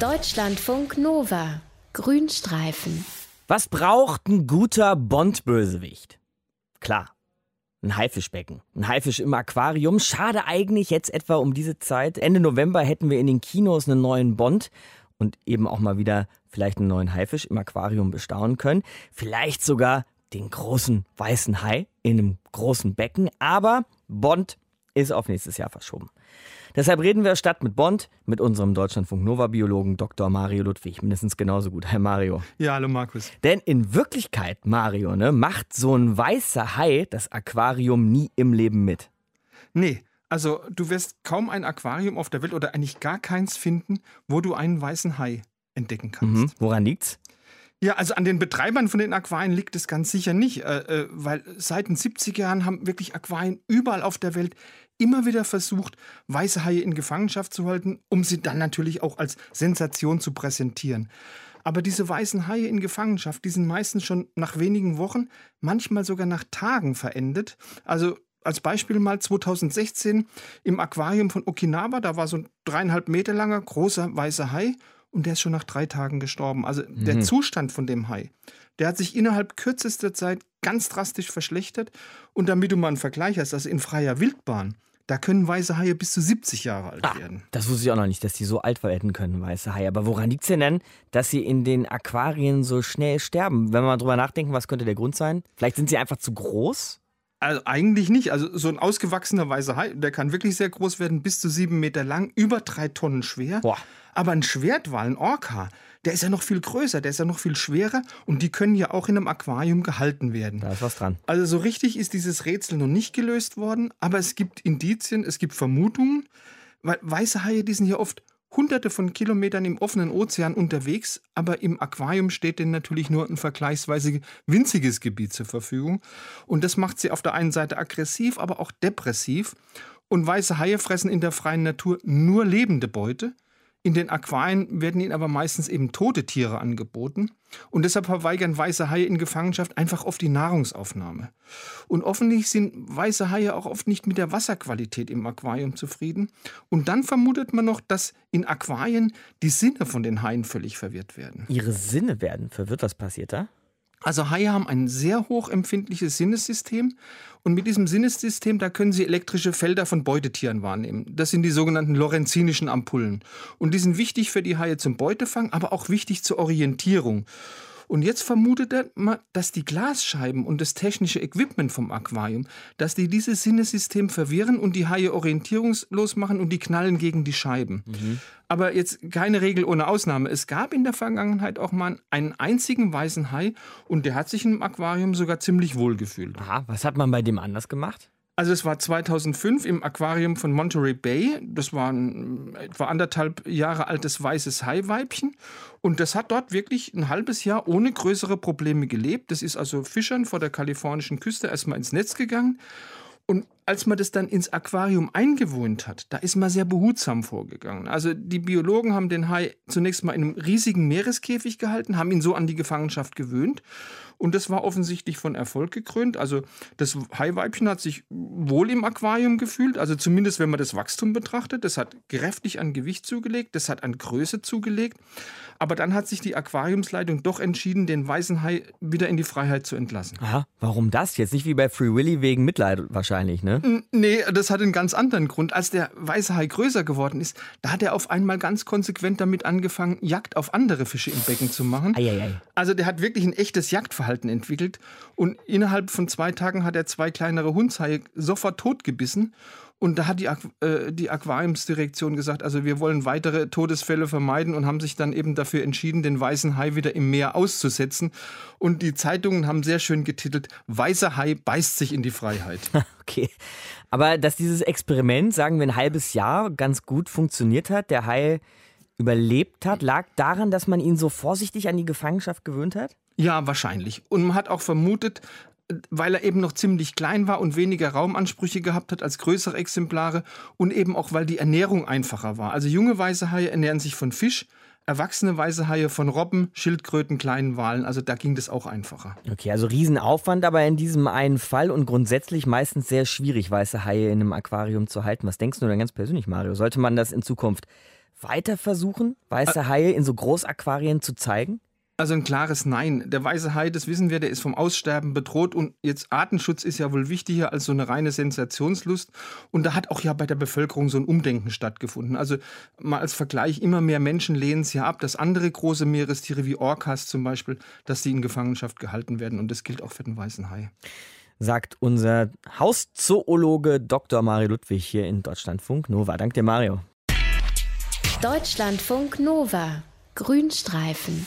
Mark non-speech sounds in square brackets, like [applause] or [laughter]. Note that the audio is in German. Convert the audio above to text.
Deutschlandfunk Nova. Grünstreifen. Was braucht ein guter Bond-Bösewicht? Klar, ein Haifischbecken. Ein Haifisch im Aquarium. Schade eigentlich jetzt etwa um diese Zeit. Ende November hätten wir in den Kinos einen neuen Bond und eben auch mal wieder vielleicht einen neuen Haifisch im Aquarium bestaunen können. Vielleicht sogar den großen weißen Hai in einem großen Becken. Aber Bond ist auf nächstes Jahr verschoben. Deshalb reden wir statt mit Bond mit unserem Deutschlandfunk Nova Biologen Dr. Mario Ludwig. Mindestens genauso gut. Herr Mario. Ja, hallo Markus. Denn in Wirklichkeit, Mario, ne, macht so ein weißer Hai das Aquarium nie im Leben mit. Nee, also du wirst kaum ein Aquarium auf der Welt oder eigentlich gar keins finden, wo du einen weißen Hai entdecken kannst. Mhm. Woran liegt's? Ja, also an den Betreibern von den Aquarien liegt es ganz sicher nicht, äh, äh weil seit den 70er Jahren haben wirklich Aquarien überall auf der Welt immer wieder versucht, weiße Haie in Gefangenschaft zu halten, um sie dann natürlich auch als Sensation zu präsentieren. Aber diese weißen Haie in Gefangenschaft, die sind meistens schon nach wenigen Wochen, manchmal sogar nach Tagen verendet. Also als Beispiel mal 2016 im Aquarium von Okinawa, da war so ein dreieinhalb Meter langer großer weißer Hai und der ist schon nach drei Tagen gestorben. Also mhm. der Zustand von dem Hai, der hat sich innerhalb kürzester Zeit ganz drastisch verschlechtert. Und damit du mal einen Vergleich hast, also in freier Wildbahn, da können weiße Haie bis zu 70 Jahre alt ah, werden. Das wusste ich auch noch nicht, dass die so alt werden können, weiße Haie. Aber woran liegt es denn, denn, dass sie in den Aquarien so schnell sterben? Wenn wir mal drüber nachdenken, was könnte der Grund sein? Vielleicht sind sie einfach zu groß? Also eigentlich nicht. Also so ein ausgewachsener weißer Hai, der kann wirklich sehr groß werden, bis zu sieben Meter lang, über drei Tonnen schwer. Boah. Aber ein Schwertwal, ein Orca, der ist ja noch viel größer, der ist ja noch viel schwerer und die können ja auch in einem Aquarium gehalten werden. Da ist was dran. Also so richtig ist dieses Rätsel noch nicht gelöst worden, aber es gibt Indizien, es gibt Vermutungen, weil weiße Haie, die sind ja oft hunderte von Kilometern im offenen Ozean unterwegs, aber im Aquarium steht denen natürlich nur ein vergleichsweise winziges Gebiet zur Verfügung. Und das macht sie auf der einen Seite aggressiv, aber auch depressiv. Und weiße Haie fressen in der freien Natur nur lebende Beute. In den Aquarien werden ihnen aber meistens eben tote Tiere angeboten und deshalb verweigern weiße Haie in Gefangenschaft einfach oft die Nahrungsaufnahme. Und offensichtlich sind weiße Haie auch oft nicht mit der Wasserqualität im Aquarium zufrieden. Und dann vermutet man noch, dass in Aquarien die Sinne von den Haien völlig verwirrt werden. Ihre Sinne werden verwirrt? Was passiert da? Also Haie haben ein sehr hochempfindliches Sinnessystem und mit diesem Sinnessystem, da können sie elektrische Felder von Beutetieren wahrnehmen. Das sind die sogenannten lorenzinischen Ampullen. Und die sind wichtig für die Haie zum Beutefang, aber auch wichtig zur Orientierung. Und jetzt vermutet man, dass die Glasscheiben und das technische Equipment vom Aquarium, dass die dieses Sinnesystem verwirren und die Haie orientierungslos machen und die knallen gegen die Scheiben. Mhm. Aber jetzt keine Regel ohne Ausnahme. Es gab in der Vergangenheit auch mal einen einzigen weißen Hai und der hat sich im Aquarium sogar ziemlich wohl gefühlt. Aha, was hat man bei dem anders gemacht? Also es war 2005 im Aquarium von Monterey Bay. Das war ein etwa anderthalb Jahre altes weißes Haiweibchen. Und das hat dort wirklich ein halbes Jahr ohne größere Probleme gelebt. Das ist also Fischern vor der kalifornischen Küste erstmal ins Netz gegangen. Und als man das dann ins Aquarium eingewohnt hat, da ist man sehr behutsam vorgegangen. Also die Biologen haben den Hai zunächst mal in einem riesigen Meereskäfig gehalten, haben ihn so an die Gefangenschaft gewöhnt und das war offensichtlich von Erfolg gekrönt. Also das Haiweibchen hat sich wohl im Aquarium gefühlt, also zumindest wenn man das Wachstum betrachtet. Das hat kräftig an Gewicht zugelegt, das hat an Größe zugelegt. Aber dann hat sich die Aquariumsleitung doch entschieden, den weißen Hai wieder in die Freiheit zu entlassen. Aha, warum das? Jetzt nicht wie bei Free Willy wegen Mitleid wahrscheinlich, ne? Nee, das hat einen ganz anderen Grund. Als der weiße Hai größer geworden ist, da hat er auf einmal ganz konsequent damit angefangen, Jagd auf andere Fische im Becken zu machen. Eieiei. Also der hat wirklich ein echtes Jagdverhalten Essverhalten entwickelt. Und innerhalb von zwei Tagen hat er zwei kleinere Hundshaie sofort totgebissen. Und da hat die, äh, die Aquariumsdirektion gesagt, also wir wollen weitere Todesfälle vermeiden und haben sich dann eben dafür entschieden, den weißen Hai wieder im Meer auszusetzen. Und die Zeitungen haben sehr schön getitelt, Weißer Hai beißt sich in die Freiheit. [laughs] Okay. Aber dass dieses Experiment, sagen wir ein halbes Jahr, ganz gut funktioniert hat, der Hai überlebt hat, lag daran, dass man ihn so vorsichtig an die Gefangenschaft gewöhnt hat? Ja, wahrscheinlich. Und man hat auch vermutet, weil er eben noch ziemlich klein war und weniger Raumansprüche gehabt hat als größere Exemplare und eben auch, weil die Ernährung einfacher war. Also junge weiße Haie ernähren sich von Fisch, erwachsene weiße Haie von Robben, Schildkröten, kleinen Walen. Also da ging das auch einfacher. Okay, also Riesenaufwand aber in diesem einen Fall und grundsätzlich meistens sehr schwierig, weiße Haie in einem Aquarium zu halten. Was denkst du denn ganz persönlich, Mario? Sollte man das in Zukunft weiter versuchen, weiße Haie in so Großaquarien zu zeigen? Also ein klares Nein. Der weiße Hai, das wissen wir, der ist vom Aussterben bedroht und jetzt Artenschutz ist ja wohl wichtiger als so eine reine Sensationslust. Und da hat auch ja bei der Bevölkerung so ein Umdenken stattgefunden. Also mal als Vergleich, immer mehr Menschen lehnen es ja ab, dass andere große Meerestiere wie Orcas zum Beispiel, dass sie in Gefangenschaft gehalten werden. Und das gilt auch für den weißen Hai. Sagt unser Hauszoologe Dr. Mario Ludwig hier in Deutschlandfunk Nova. Dank dir, Mario. Deutschlandfunk Nova. Grünstreifen.